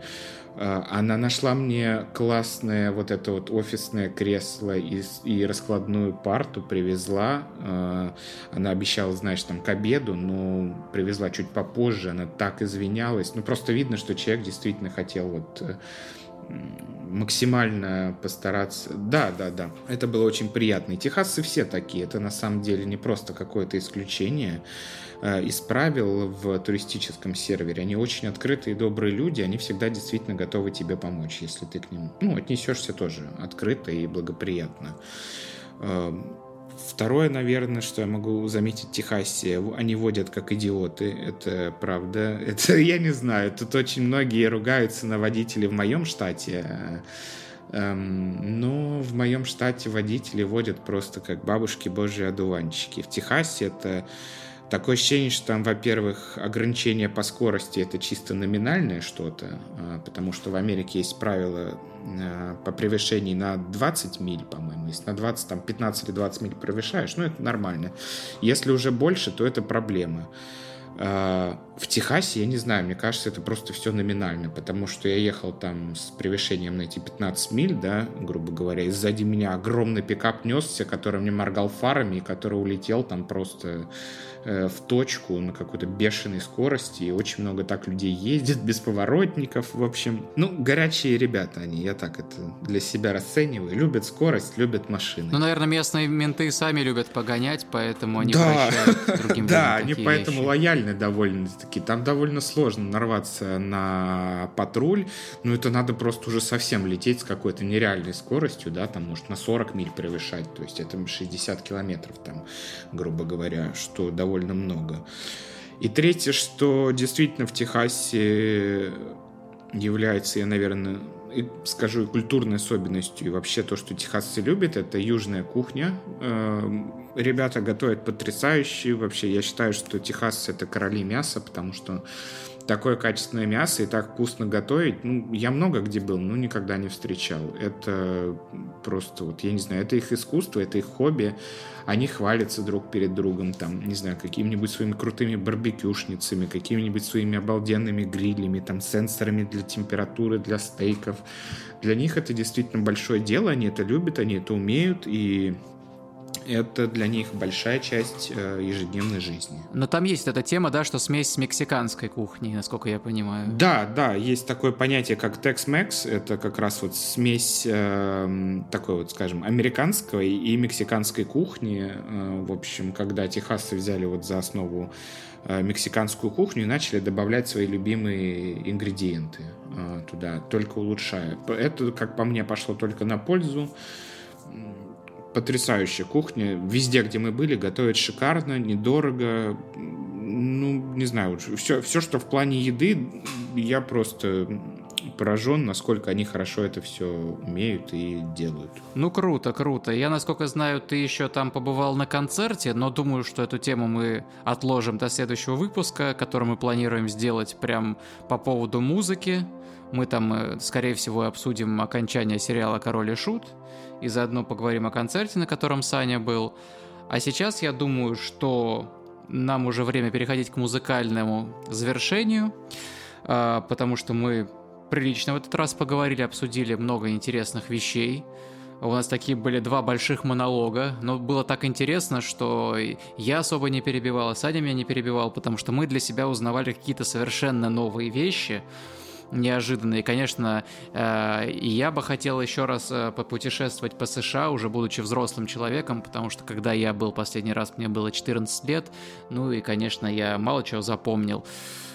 Она нашла мне классное вот это вот офисное кресло и, и раскладную парту привезла. Она обещала, знаешь, там к обеду, но привезла чуть попозже. Она так извинялась. Ну, просто видно, что человек действительно хотел вот э, максимально постараться. Да, да, да. Это было очень приятно. И техасцы все такие. Это на самом деле не просто какое-то исключение. Э, из правил в туристическом сервере. Они очень открытые и добрые люди, они всегда действительно готовы тебе помочь, если ты к ним ну, отнесешься тоже открыто и благоприятно. Второе, наверное, что я могу заметить в Техасе, они водят как идиоты, это правда. Это я не знаю, тут очень многие ругаются на водителей в моем штате, эм, но в моем штате водители водят просто как бабушки божьи одуванчики. В Техасе это Такое ощущение, что там, во-первых, ограничение по скорости это чисто номинальное что-то, а, потому что в Америке есть правило а, по превышении на 20 миль, по-моему. Если на 20, там 15 или 20 миль превышаешь, ну это нормально. Если уже больше, то это проблема. В Техасе, я не знаю, мне кажется, это просто все номинально, потому что я ехал там с превышением на эти 15 миль, да, грубо говоря, и сзади меня огромный пикап несся, который мне моргал фарами, и который улетел там просто Э, в точку на какой-то бешеной скорости, и очень много так людей ездит, без поворотников, в общем. Ну, горячие ребята они, я так это для себя расцениваю. Любят скорость, любят машины. Ну, наверное, местные менты сами любят погонять, поэтому они да. прощают другим Да, они поэтому лояльны довольно-таки там довольно сложно нарваться на патруль, но это надо просто уже совсем лететь с какой-то нереальной скоростью, да, там может на 40 миль превышать, то есть это 60 километров там, грубо говоря, что довольно много. И третье, что действительно в Техасе является, я, наверное, и скажу, культурной особенностью, и вообще то, что техасцы любят, это южная кухня. Эм, ребята готовят потрясающе. Вообще, я считаю, что техасцы — это короли мяса, потому что такое качественное мясо и так вкусно готовить, ну, я много где был, но никогда не встречал. Это просто, вот, я не знаю, это их искусство, это их хобби. Они хвалятся друг перед другом, там, не знаю, какими-нибудь своими крутыми барбекюшницами, какими-нибудь своими обалденными грилями, там, сенсорами для температуры, для стейков. Для них это действительно большое дело, они это любят, они это умеют, и это для них большая часть э, ежедневной жизни. Но там есть эта тема, да, что смесь с мексиканской кухней, насколько я понимаю. Да, да, есть такое понятие, как Tex-Mex. Это как раз вот смесь э, такой вот, скажем, американской и мексиканской кухни. Э, в общем, когда техасцы взяли вот за основу э, мексиканскую кухню и начали добавлять свои любимые ингредиенты э, туда, только улучшая. Это, как по мне, пошло только на пользу потрясающая кухня. Везде, где мы были, готовят шикарно, недорого. Ну, не знаю, все, все, что в плане еды, я просто поражен, насколько они хорошо это все умеют и делают. Ну, круто, круто. Я, насколько знаю, ты еще там побывал на концерте, но думаю, что эту тему мы отложим до следующего выпуска, который мы планируем сделать прям по поводу музыки. Мы там, э, скорее всего, обсудим окончание сериала «Король и Шут», и заодно поговорим о концерте, на котором Саня был. А сейчас я думаю, что нам уже время переходить к музыкальному завершению, а, потому что мы прилично в этот раз поговорили, обсудили много интересных вещей. У нас такие были два больших монолога, но было так интересно, что я особо не перебивал, а Саня меня не перебивал, потому что мы для себя узнавали какие-то совершенно новые вещи, неожиданно. И, конечно, э, я бы хотел еще раз э, попутешествовать по США, уже будучи взрослым человеком, потому что когда я был последний раз, мне было 14 лет, ну и, конечно, я мало чего запомнил.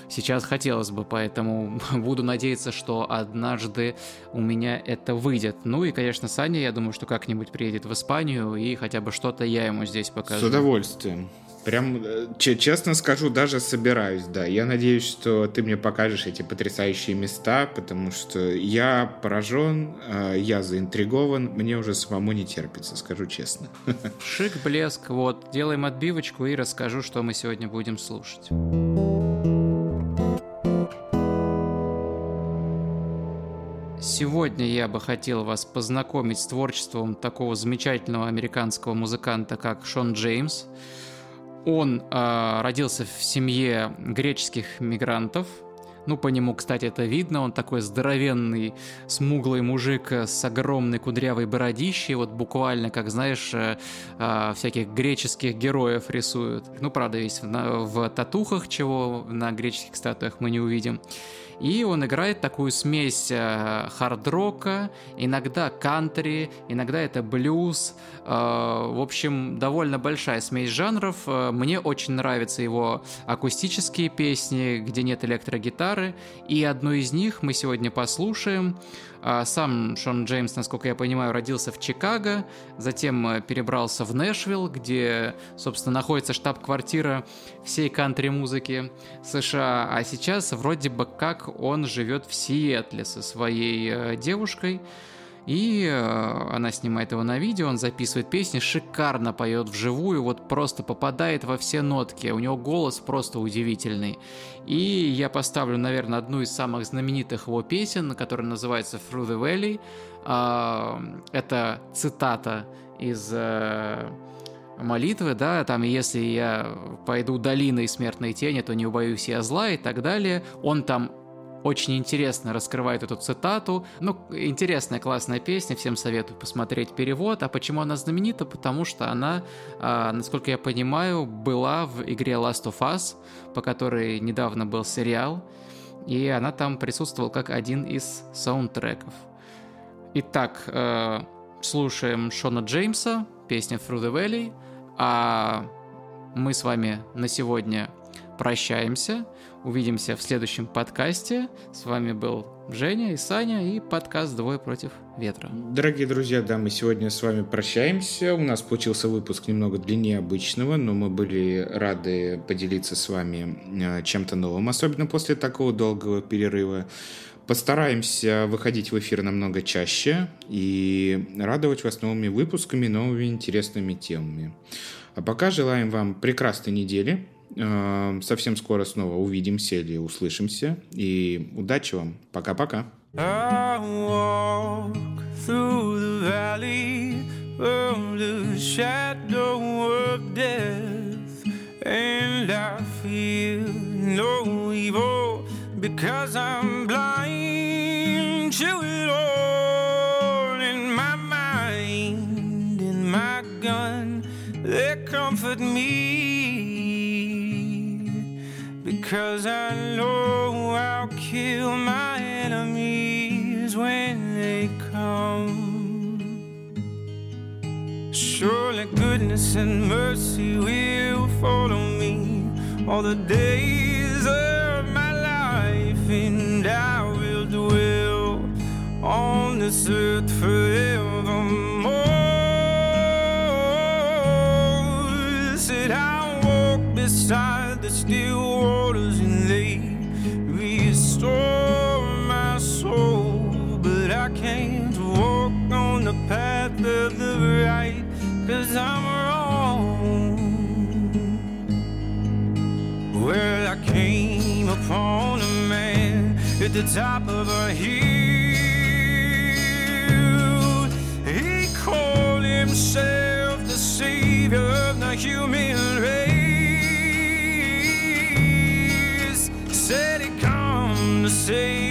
Сейчас хотелось бы, поэтому буду надеяться, что однажды у меня это выйдет. Ну и, конечно, Саня, я думаю, что как-нибудь приедет в Испанию, и хотя бы что-то я ему здесь покажу. С удовольствием. Прям, э, честно скажу, даже собираюсь, да. Я надеюсь, что ты мне покажешь эти потрясающие места, потому что я поражен, э, я заинтригован, мне уже самому не терпится, скажу честно. Шик, блеск, вот, делаем отбивочку и расскажу, что мы сегодня будем слушать. Сегодня я бы хотел вас познакомить с творчеством такого замечательного американского музыканта, как Шон Джеймс. Он э, родился в семье греческих мигрантов. Ну, по нему, кстати, это видно. Он такой здоровенный, смуглый мужик с огромной кудрявой бородищей. Вот буквально, как, знаешь, э, э, всяких греческих героев рисуют. Ну, правда, весь в, в татухах, чего на греческих статуях мы не увидим. И он играет такую смесь э, хард-рока, иногда кантри, иногда это блюз. Э, в общем, довольно большая смесь жанров. Э, мне очень нравятся его акустические песни, где нет электрогитары. И одну из них мы сегодня послушаем. А сам Шон Джеймс, насколько я понимаю, родился в Чикаго, затем э, перебрался в Нэшвилл, где, собственно, находится штаб-квартира всей кантри-музыки США, а сейчас вроде бы как он живет в Сиэтле со своей э, девушкой. И э, она снимает его на видео, он записывает песни, шикарно поет вживую, вот просто попадает во все нотки. У него голос просто удивительный. И я поставлю, наверное, одну из самых знаменитых его песен, которая называется Through the Valley. Э, это цитата из э, молитвы, да, там, если я пойду долиной смертной тени, то не убоюсь я зла и так далее. Он там очень интересно раскрывает эту цитату. Ну, интересная, классная песня, всем советую посмотреть перевод. А почему она знаменита? Потому что она, э, насколько я понимаю, была в игре Last of Us, по которой недавно был сериал, и она там присутствовала как один из саундтреков. Итак, э, слушаем Шона Джеймса, песня Through the Valley, а мы с вами на сегодня прощаемся. Увидимся в следующем подкасте. С вами был Женя и Саня и подкаст «Двое против ветра». Дорогие друзья, да, мы сегодня с вами прощаемся. У нас получился выпуск немного длиннее обычного, но мы были рады поделиться с вами э, чем-то новым, особенно после такого долгого перерыва. Постараемся выходить в эфир намного чаще и радовать вас новыми выпусками, новыми интересными темами. А пока желаем вам прекрасной недели, совсем скоро снова увидимся или услышимся. И удачи вам. Пока-пока. Because I'm Cause I know I'll kill my enemies when they come. Surely goodness and mercy will follow me all the days of my life, and I will dwell on this earth forevermore. Said I'll walk beside the still at the top of a hill. He called himself the savior of the human race. said he'd come to save